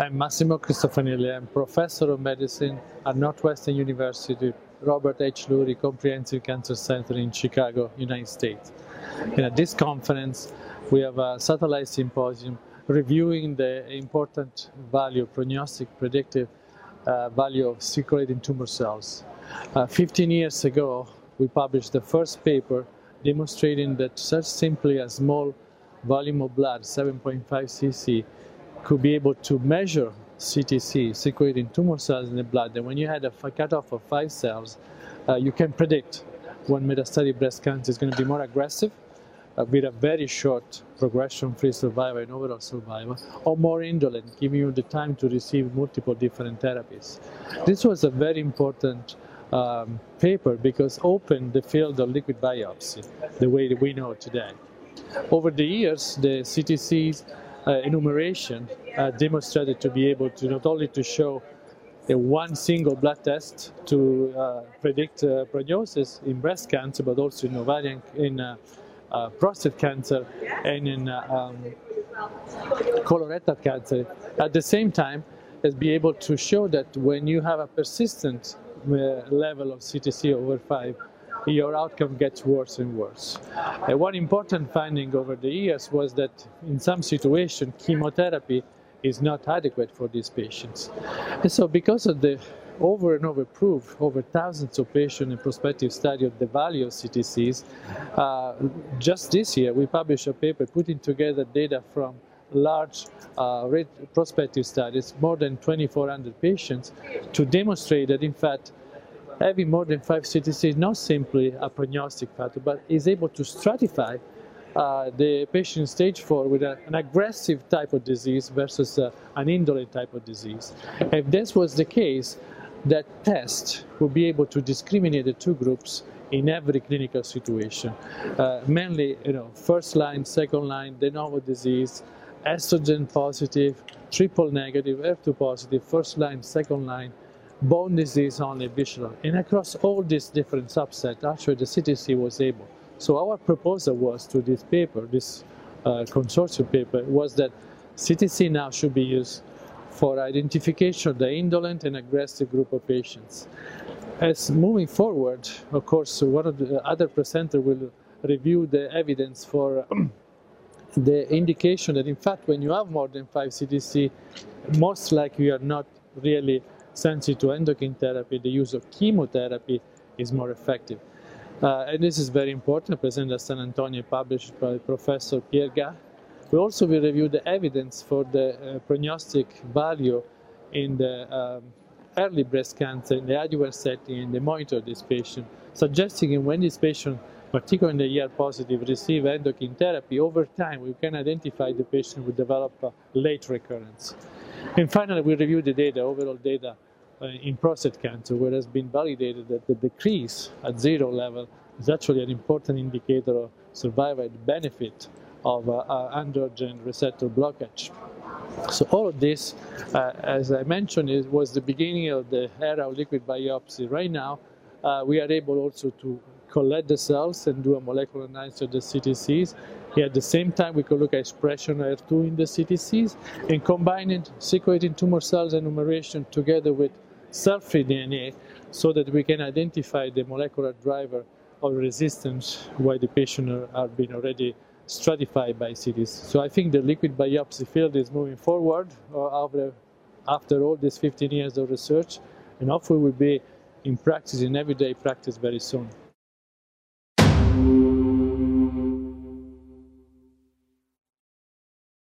I'm Massimo Cristofanilli. I'm professor of medicine at Northwestern University Robert H. Lurie Comprehensive Cancer Center in Chicago, United States. And at this conference, we have a satellite symposium reviewing the important value, prognostic, predictive uh, value of circulating tumor cells. Uh, 15 years ago, we published the first paper demonstrating that such simply a small volume of blood, 7.5 cc, could be able to measure CTC, circulating tumor cells in the blood. And when you had a cutoff of five cells, uh, you can predict when metastatic breast cancer is going to be more aggressive uh, with a very short progression-free survival and overall survival, or more indolent, giving you the time to receive multiple different therapies. This was a very important um, paper because opened the field of liquid biopsy the way that we know today. Over the years, the CTCs Uh, enumeration uh, demonstrated to be able to not only to show a one single blood test to uh, predict uh, prognosis in breast cancer, but also in ovarian, in prostate cancer, and in um, colorectal cancer. At the same time, is be able to show that when you have a persistent level of CTC over 5, your outcome gets worse and worse. Uh, one important finding over the years was that in some situations, chemotherapy is not adequate for these patients. And so because of the over and over proof, over thousands of patients in prospective study of the value of CTCs, uh, just this year we published a paper putting together data from large uh, prospective studies, more than 2,400 patients, to demonstrate that in fact having more than five CTC is not simply a prognostic factor, but is able to stratify uh, the patient stage 4 with a, an aggressive type of disease versus uh, an indolent type of disease. If this was the case, that test would be able to discriminate the two groups in every clinical situation. Uh, mainly, you know, first line, second line, de novo disease, estrogen positive, triple negative, HER2 positive, first line, second line, bone disease only visceral. And across all these different subsets, actually the CTC was able. So our proposal was to this paper, this uh, consortium paper, was that CTC now should be used for identification of the indolent and aggressive group of patients. As moving forward, of course, one of the other presenter will review the evidence for the indication that in fact when you have more than 5 CTC, most likely you are not really sensitive to endocrine therapy, the use of chemotherapy is more effective. Uh, and this is very important, presented at San Antonio, published by Professor Pierga. We also will review the evidence for the uh, prognostic value in the um, early breast cancer, in the adjuvant setting, and the monitor this patient, suggesting when this patient, particularly in the ER positive, receive endocrine therapy, over time we can identify the patient will develop a late recurrence. And finally, we review the data, overall data uh, in prostate cancer, where it has been validated that the decrease at zero level is actually an important indicator of survival benefit of uh, uh, androgen receptor blockage. So all of this, uh, as I mentioned, was the beginning of the era of liquid biopsy. Right now, uh, we are able also to collect the cells and do a molecular analysis of the CTCs. At the same time, we could look at expression of HER2 in the CTCs and combining circulating tumor cells enumeration together with cell-free DNA so that we can identify the molecular driver of resistance while the patient are, are being already stratified by CTCs. So I think the liquid biopsy field is moving forward uh, after, after all these 15 years of research and hopefully will be in practice, in everyday practice very soon.